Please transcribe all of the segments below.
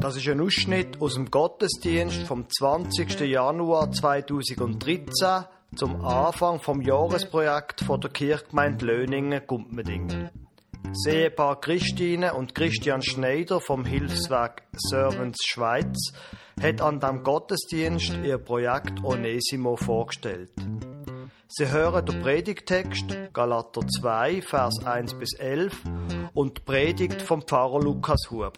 Das ist ein Ausschnitt aus dem Gottesdienst vom 20. Januar 2013 zum Anfang vom Jahresprojekt von der Kirchgemeinde Löningen-Gumpmedingen. Das Ehepaar Christine und Christian Schneider vom Hilfswerk Servants Schweiz hat an dem Gottesdienst ihr Projekt Onesimo vorgestellt. Sie hören den Predigtext Galater 2, Vers 1 bis 11 und die Predigt vom Pfarrer Lukas Huber.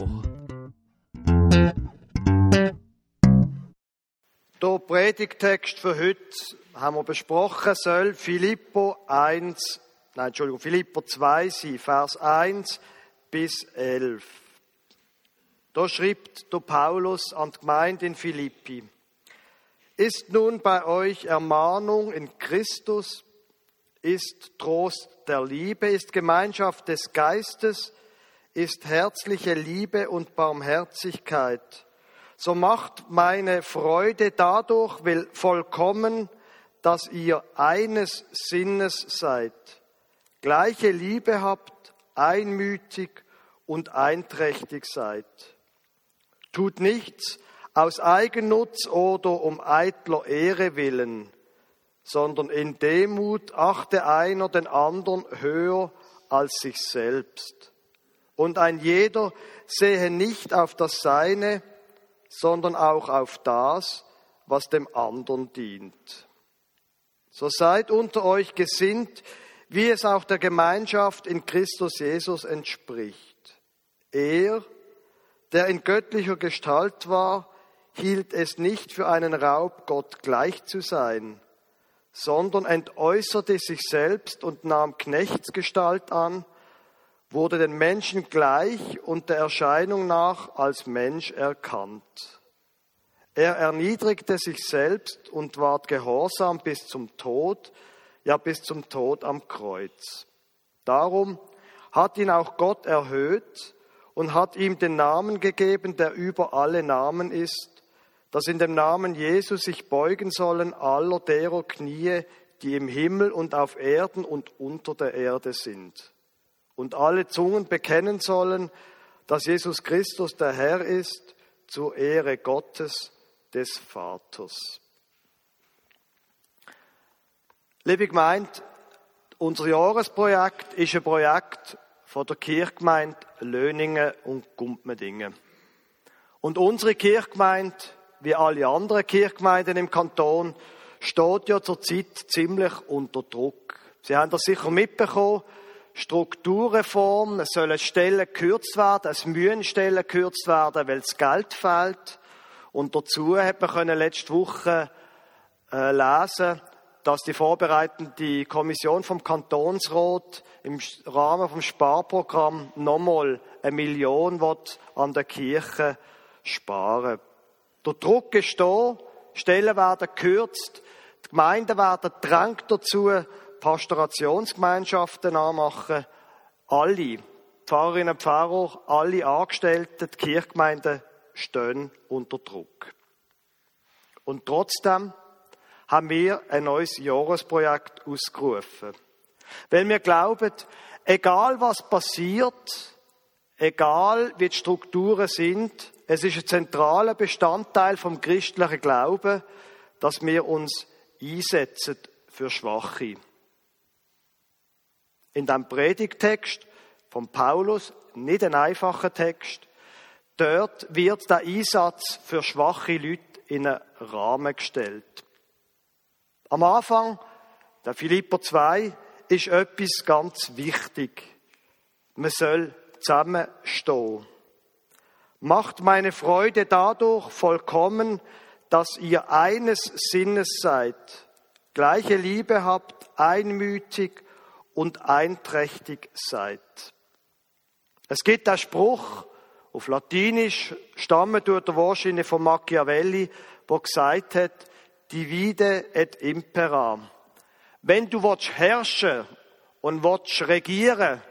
Der Predigtext für heute haben wir besprochen, soll Philippo 1, nein, Entschuldigung, Philippo 2 sein, Vers 1 bis 11. Da schreibt der Paulus an die Gemeinde in Philippi. Ist nun bei euch Ermahnung in Christus, ist Trost der Liebe, ist Gemeinschaft des Geistes, ist herzliche Liebe und Barmherzigkeit. So macht meine Freude dadurch will vollkommen, dass ihr eines Sinnes seid, gleiche Liebe habt, einmütig und einträchtig seid. Tut nichts, aus Eigennutz oder um eitler Ehre willen, sondern in Demut achte einer den anderen höher als sich selbst. Und ein jeder sehe nicht auf das Seine, sondern auch auf das, was dem anderen dient. So seid unter euch gesinnt, wie es auch der Gemeinschaft in Christus Jesus entspricht. Er, der in göttlicher Gestalt war, hielt es nicht für einen Raub, Gott gleich zu sein, sondern entäußerte sich selbst und nahm Knechtsgestalt an, wurde den Menschen gleich und der Erscheinung nach als Mensch erkannt. Er erniedrigte sich selbst und ward gehorsam bis zum Tod, ja bis zum Tod am Kreuz. Darum hat ihn auch Gott erhöht und hat ihm den Namen gegeben, der über alle Namen ist, dass in dem Namen Jesus sich beugen sollen aller derer Knie, die im Himmel und auf Erden und unter der Erde sind. Und alle Zungen bekennen sollen, dass Jesus Christus der Herr ist, zur Ehre Gottes, des Vaters. Liebe Gemeinde, unser Jahresprojekt ist ein Projekt von der Kirchgemeinde Löningen und Gumpmedingen. Und unsere Kirchgemeinde wie alle anderen Kirchgemeinden im Kanton, steht ja zurzeit ziemlich unter Druck. Sie haben das sicher mitbekommen. Strukturreform, es sollen Stellen gekürzt werden, es müssen Stellen gekürzt werden, weil das Geld fehlt. Und dazu hat man können letzte Woche äh, lesen, dass die vorbereitende Kommission vom Kantonsrat im Rahmen vom Sparprogramm nochmal eine Million an der Kirche sparen. Der Druck ist da, Stellen werden gekürzt, die Gemeinden werden drängt dazu, Pastorationsgemeinschaften anmachen. Alle, Pfarrerinnen und Pfarrer, alle Angestellten, die Kirchgemeinden stehen unter Druck. Und trotzdem haben wir ein neues Jahresprojekt ausgerufen. Weil wir glauben, egal was passiert, egal wie die Strukturen sind, es ist ein zentraler Bestandteil vom christlichen Glauben, dass wir uns einsetzen für Schwache. In dem Predigtext von Paulus, nicht ein einfacher Text, dort wird der Einsatz für schwache Leute in einen Rahmen gestellt. Am Anfang, der Philipper 2, ist etwas ganz wichtig. Man soll zusammenstehen macht meine Freude dadurch vollkommen, dass ihr eines Sinnes seid, gleiche Liebe habt, einmütig und einträchtig seid. Es gibt einen Spruch, auf Latinisch, stammen tut er wahrscheinlich von Machiavelli, wo gesagt hat, divide et impera. Wenn du willst herrschen und willst regieren,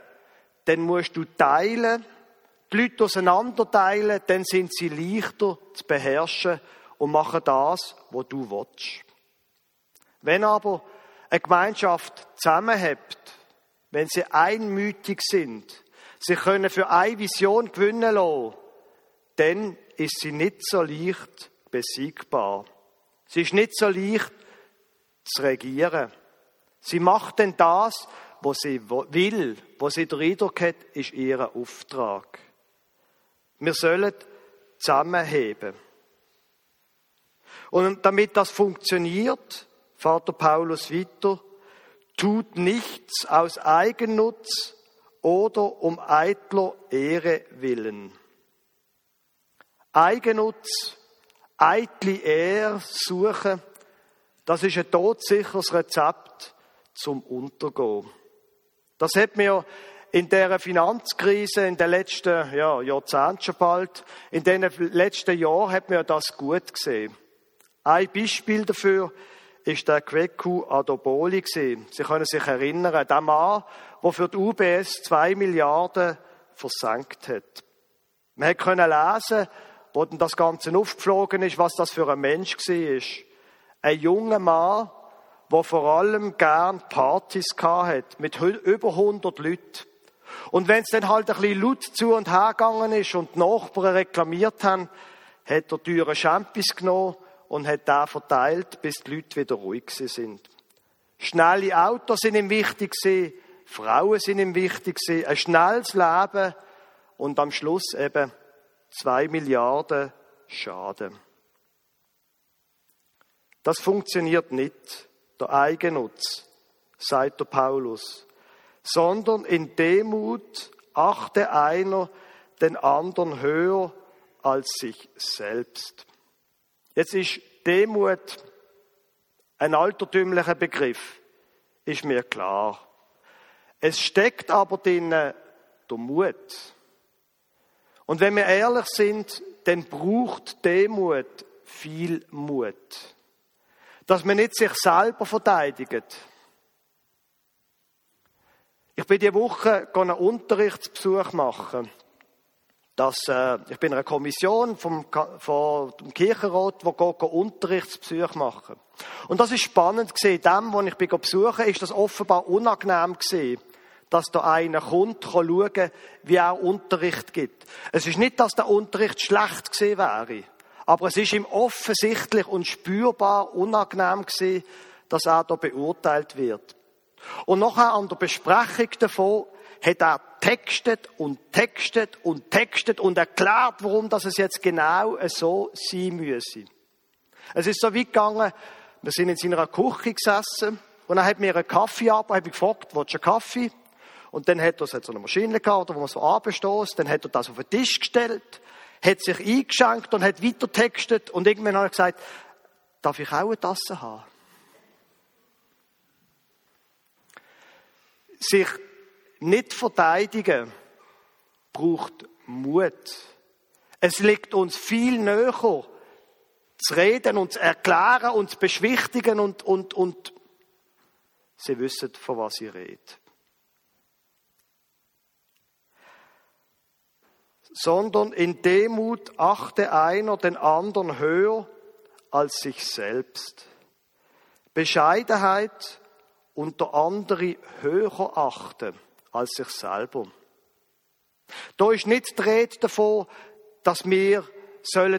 dann musst du teilen die Leute auseinanderteilen, dann sind sie leichter zu beherrschen und machen das, was du willst. Wenn aber eine Gemeinschaft zusammenhält, wenn sie einmütig sind, sie können für eine Vision gewinnen lassen, dann ist sie nicht so leicht besiegbar. Sie ist nicht so leicht zu regieren. Sie macht denn das, was sie will, was sie den Eindruck hat, ist ihr Auftrag. Wir sollen zusammenheben. Und damit das funktioniert, Vater Paulus weiter, tut nichts aus Eigennutz oder um eitler Ehre willen. Eigennutz, eitle Ehre suchen, das ist ein todsicheres Rezept zum Untergehen. Das hat mir in der Finanzkrise in den letzten ja, Jahrzehnten schon bald, in den letzten Jahren hat mir das gut gesehen. Ein Beispiel dafür ist der Kweku Adoboli Sie können sich erinnern, der Mann, der für die UBS zwei Milliarden versenkt hat. Man konnte lesen, wo dann das Ganze aufgeflogen ist, was das für ein Mensch war. Ein junger Mann, der vor allem gern Partys hatte, mit über 100 Leuten. Und wenn es dann halt ein bisschen laut zu und her gegangen ist und die Nachbarn reklamiert haben, hat er teure Champis genommen und hat da verteilt, bis die Leute wieder ruhig sind. Schnelle Autos sind ihm wichtig gewesen, Frauen sind ihm wichtig gewesen, ein schnelles Leben und am Schluss eben zwei Milliarden Schaden. Das funktioniert nicht, der Eigennutz, sagt der Paulus, sondern in Demut achte einer den anderen höher als sich selbst. Jetzt ist Demut ein altertümlicher Begriff, ist mir klar. Es steckt aber drin der Mut. Und wenn wir ehrlich sind, dann braucht Demut viel Mut. Dass man nicht sich selber verteidigt. Ich bin diese Woche einen Unterrichtsbesuch machen. Das, äh, ich bin in einer Kommission vom, vom Kirchenrat, wo geht Unterrichtsbesuche machen. Und das ist spannend gesehen. Dem, wo ich bin besuchen, ist das offenbar unangenehm gesehen dass da einer kommt, kann schauen, wie er Unterricht gibt. Es ist nicht, dass der Unterricht schlecht gesehen wäre, aber es ist ihm offensichtlich und spürbar unangenehm gesehen, dass er da beurteilt wird. Und nachher an der Besprechung davon hat er textet und textet und textet und erklärt, warum das es jetzt genau so sein müsse. Es ist so weit gegangen, wir sind in seiner Küche gesessen und er hat mir einen Kaffee ab, habe ich gefragt, willst du einen Kaffee? Und dann hat er so eine Maschine gehabt, wo man so abstoßt. Dann hat er das auf den Tisch gestellt, hat sich eingeschenkt und hat weiter textet. Und irgendwann hat er gesagt, darf ich auch eine Tasse haben? Sich nicht verteidigen braucht Mut. Es liegt uns viel näher, zu reden und zu erklären und zu beschwichtigen und, und, und sie wissen, von was sie reden. sondern in Demut achte einer den anderen höher als sich selbst. Bescheidenheit unter andere höher achten als sich selber. Da ist nicht die Rede davon, dass wir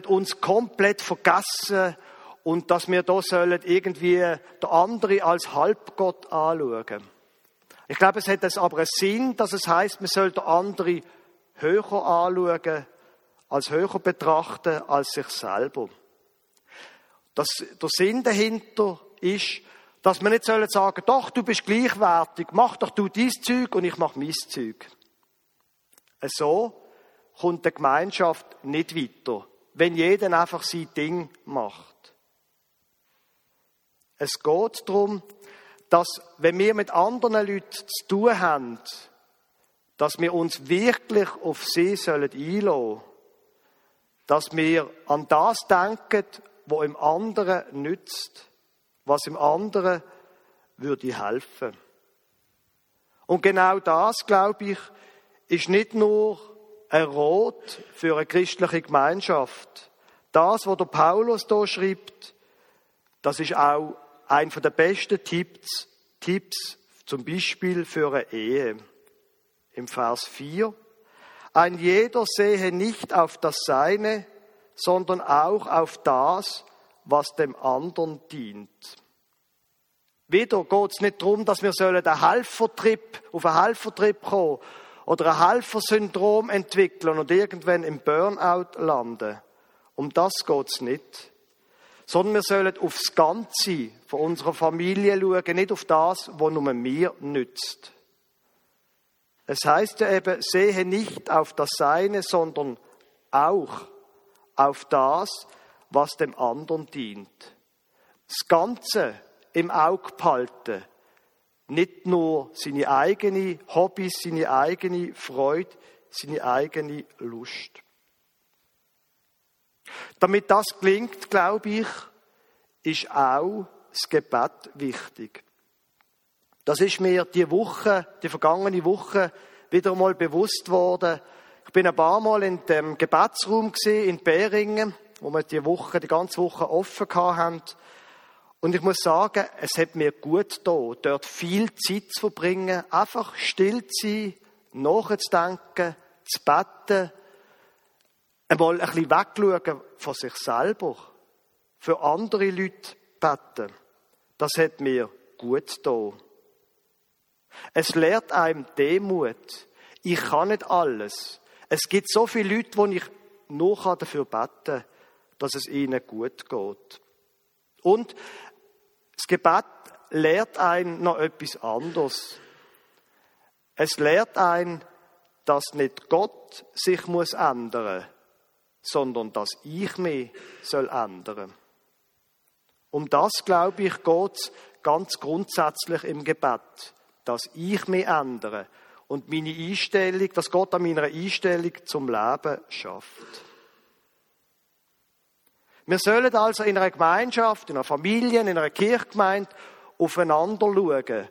uns komplett vergessen und dass wir da sollen irgendwie der andere als Halbgott anschauen. Ich glaube, es hat aber einen Sinn, dass es heißt, man soll der andere höher anschauen, als höher betrachten als sich selber. Das, der Sinn dahinter ist, dass man nicht sagen sollen doch, du bist gleichwertig, mach doch du dies Zeug und ich mach mein Zeug. So kommt die Gemeinschaft nicht weiter, wenn jeder einfach sein Ding macht. Es geht darum, dass wenn wir mit anderen Leuten zu tun haben, dass wir uns wirklich auf sie sollen einlassen dass wir an das denken, was im anderen nützt, was im anderen würde helfen. Und genau das, glaube ich, ist nicht nur ein Rot für eine christliche Gemeinschaft. Das, was der Paulus da schreibt, das ist auch ein der besten Tipps, Tipps zum Beispiel für eine Ehe im Vers 4. Ein jeder sehe nicht auf das Seine, sondern auch auf das, was dem anderen dient. Wieder geht es nicht darum, dass wir einen Helfertrip, auf einen Helfertrip kommen oder ein Helfersyndrom entwickeln und irgendwann im Burnout landen. Um das geht es nicht. Sondern wir sollen aufs Ganze von unserer Familie schauen, nicht auf das, was nur mir nützt. Es heißt ja eben, sehe nicht auf das Seine, sondern auch auf das, was dem anderen dient. Das Ganze im Auge behalten. Nicht nur seine eigene Hobbys, seine eigene Freude, seine eigene Lust. Damit das gelingt, glaube ich, ist auch das Gebet wichtig. Das ist mir die Woche, die vergangene Woche wieder einmal bewusst worden. Ich bin ein paar Mal in dem Gebetsraum in Beringen, wo wir die Woche, die ganze Woche offen haben. Und ich muss sagen, es hat mir gut getan, dort viel Zeit zu verbringen, einfach still zu sein, nachzudenken, zu beten, einmal ein bisschen wegschauen von sich selber, für andere Leute beten. Das hat mir gut getan. Es lehrt einem Demut. Ich kann nicht alles. Es gibt so viele Leute, wo ich nur dafür beten kann, dass es ihnen gut geht. Und das Gebet lehrt einen noch etwas anderes. Es lehrt einen, dass nicht Gott sich muss ändern, sondern dass ich mich soll ändern. Um das glaube ich geht ganz grundsätzlich im Gebet, dass ich mich ändere und meine Einstellung, dass Gott an meiner Einstellung zum Leben schafft. Wir sollen also in einer Gemeinschaft, in einer Familie, in einer Kirchgemeinde aufeinander schauen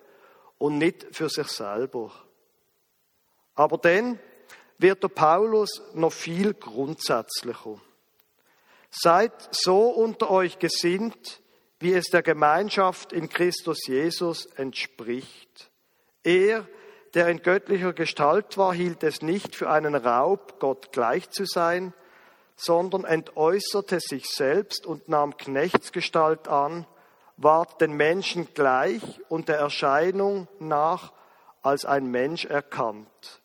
und nicht für sich selber. Aber dann wird der Paulus noch viel grundsätzlicher. Seid so unter euch gesinnt, wie es der Gemeinschaft in Christus Jesus entspricht. Er, der in göttlicher Gestalt war, hielt es nicht für einen Raub, Gott gleich zu sein, sondern entäußerte sich selbst und nahm Knechtsgestalt an, ward den Menschen gleich und der Erscheinung nach als ein Mensch erkannt.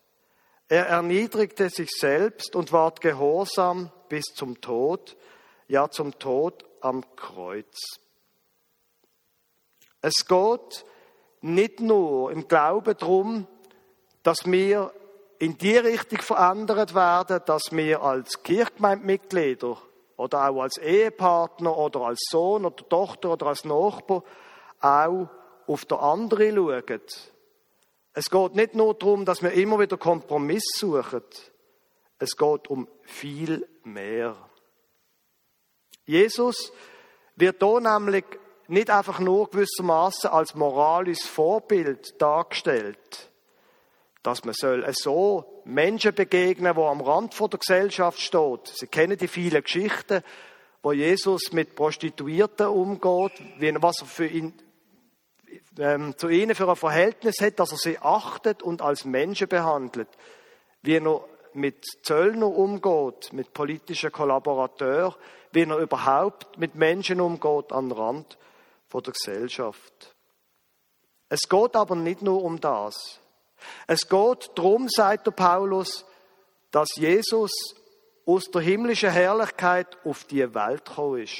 Er erniedrigte sich selbst und ward gehorsam bis zum Tod, ja zum Tod am Kreuz. Es geht nicht nur im Glauben darum, dass wir in die Richtung verändert werden, dass wir als Kirchgemeindemitglieder oder auch als Ehepartner oder als Sohn oder Tochter oder als Nachbar auch auf der andere schauen. Es geht nicht nur darum, dass wir immer wieder Kompromiss suchen. Es geht um viel mehr. Jesus wird hier nämlich nicht einfach nur gewissermaßen als moralisches Vorbild dargestellt, dass man soll so Menschen begegnen, wo am Rand von der Gesellschaft steht. Sie kennen die vielen Geschichten, wo Jesus mit Prostituierten umgeht, was er für ihn, ähm, zu ihnen für ein Verhältnis hat, dass er sie achtet und als Menschen behandelt, wie er mit Zöllner umgeht, mit politischen Kollaborateuren, wie er überhaupt mit Menschen umgeht am Rand von der Gesellschaft. Es geht aber nicht nur um das. Es geht darum, sagt der Paulus, dass Jesus aus der himmlischen Herrlichkeit auf die Welt gekommen ist.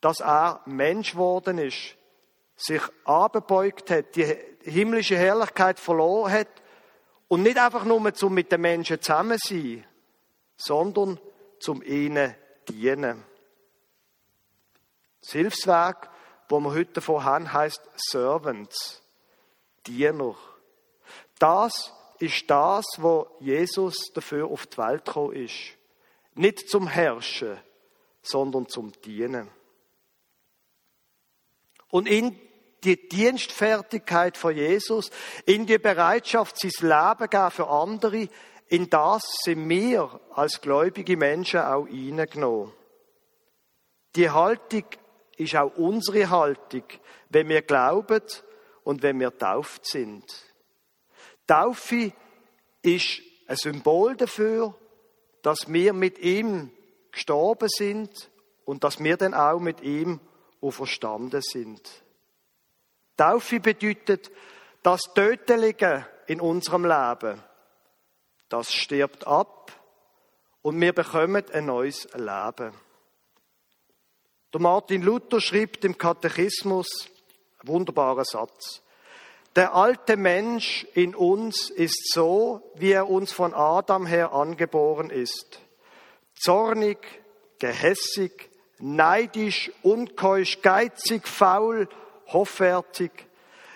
Dass er Mensch geworden ist, sich abgebeugt hat, die himmlische Herrlichkeit verloren hat und nicht einfach nur zum mit den Menschen zusammen sein, sondern zum ihnen dienen. Das Hilfswerk, wo wir heute davon haben, heißt Servants, Diener. Das ist das, wo Jesus dafür auf die Welt gekommen ist. Nicht zum Herrschen, sondern zum Dienen. Und in die Dienstfertigkeit von Jesus, in die Bereitschaft, sein Leben geben für andere, in das sind wir als gläubige Menschen auch hineingenommen. Die Haltung ist auch unsere Haltung, wenn wir glauben und wenn wir tauft sind. Taufe ist ein Symbol dafür, dass wir mit ihm gestorben sind und dass wir dann auch mit ihm auferstanden sind. Taufe bedeutet, das Tötelige in unserem Leben, das stirbt ab und wir bekommen ein neues Leben. Der Martin Luther schreibt im Katechismus einen wunderbaren Satz. Der alte Mensch in uns ist so, wie er uns von Adam her angeboren ist. Zornig, gehässig, neidisch, unkeusch, geizig, faul, hoffärtig.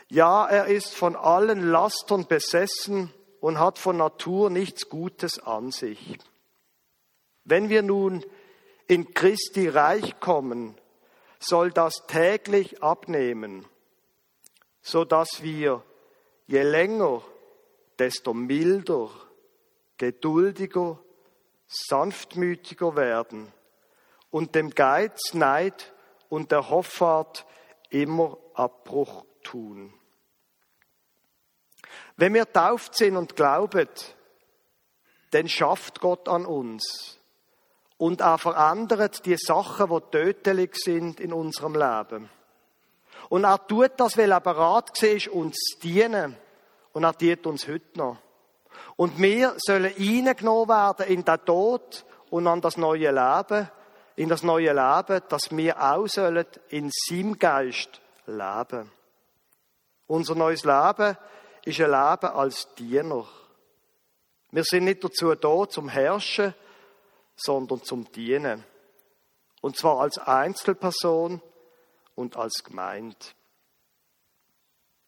Ja, er ist von allen Lastern besessen und hat von Natur nichts Gutes an sich. Wenn wir nun in Christi Reich kommen, soll das täglich abnehmen, so dass wir je länger, desto milder, geduldiger, sanftmütiger werden und dem Geiz, Neid und der Hoffart immer Abbruch tun. Wenn wir tauft sind und glauben, dann schafft Gott an uns und er verändert die Sachen, die tödlich sind in unserem Leben. Und er tut das, weil er bereit war, uns zu dienen. Und er dient uns heute noch. Und wir sollen eingenommen werden in den Tod und an das neue Leben, in das neue Leben, dass wir auch sollen in seinem Geist leben. Unser neues Leben ist ein Leben als Diener. Wir sind nicht dazu da, zum Herrschen, sondern zum Dienen. Und zwar als Einzelperson und als Gemeinde.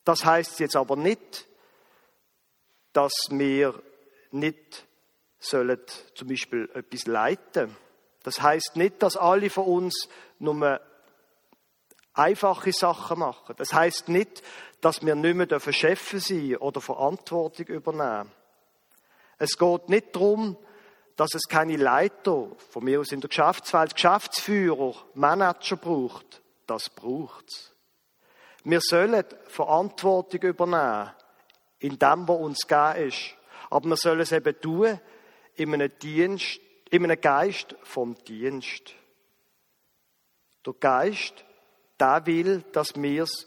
Das heißt jetzt aber nicht, dass wir nicht sollen zum Beispiel etwas leiten. Das heißt nicht, dass alle von uns nur einfache Sachen machen. Das heißt nicht, dass wir nicht mehr Chefs sein oder Verantwortung übernehmen. Es geht nicht darum, dass es keine Leiter, von mir aus in der Geschäftswelt, Geschäftsführer, Manager braucht. Das braucht es. Wir sollen Verantwortung übernehmen in dem, was uns gegeben ist. Aber wir sollen es eben tun in einem Dienst, in einem Geist vom Dienst. Der Geist, der will, dass wir es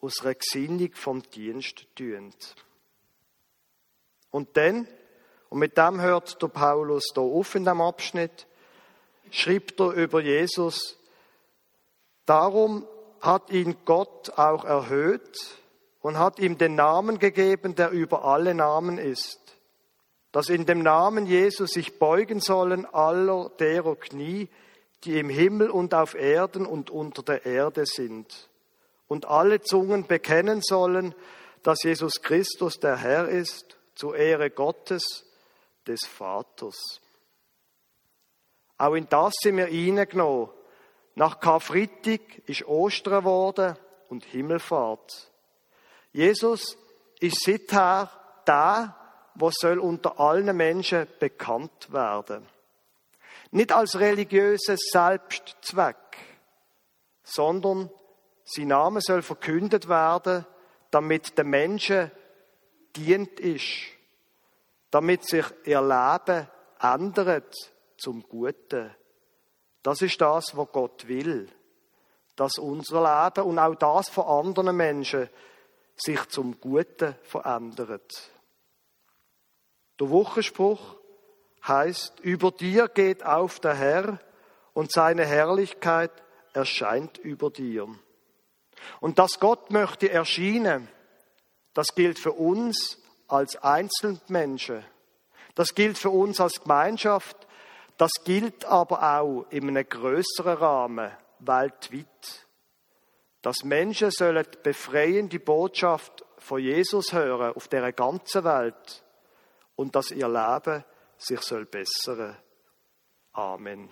aus einer Gesinnung vom Dienst tun. Und dann und mit dem hört der Paulus da auf in dem Abschnitt, schreibt er über Jesus, darum hat ihn Gott auch erhöht und hat ihm den Namen gegeben, der über alle Namen ist, dass in dem Namen Jesus sich beugen sollen aller derer Knie, die im Himmel und auf Erden und unter der Erde sind, und alle Zungen bekennen sollen, dass Jesus Christus der Herr ist, zur Ehre Gottes des Vaters. Auch in das sind wir reingenommen. Nach Karfreitag ist Ostern geworden und Himmelfahrt. Jesus ist seither da, was soll unter allen Menschen bekannt werden. Nicht als religiöses Selbstzweck, sondern sein Name soll verkündet werden, damit den Menschen dient ist damit sich ihr Leben ändert zum Guten. Das ist das, was Gott will. Dass unser Leben und auch das von anderen Menschen sich zum Guten verändert. Der Wochenspruch heißt, über dir geht auf der Herr und seine Herrlichkeit erscheint über dir. Und dass Gott möchte erscheinen, das gilt für uns als Einzelmenschen. Das gilt für uns als Gemeinschaft. Das gilt aber auch in einem größeren Rahmen, weltweit. Dass Menschen sollen befreiende Botschaft von Jesus hören auf der ganzen Welt und dass ihr Leben sich soll bessern. Amen.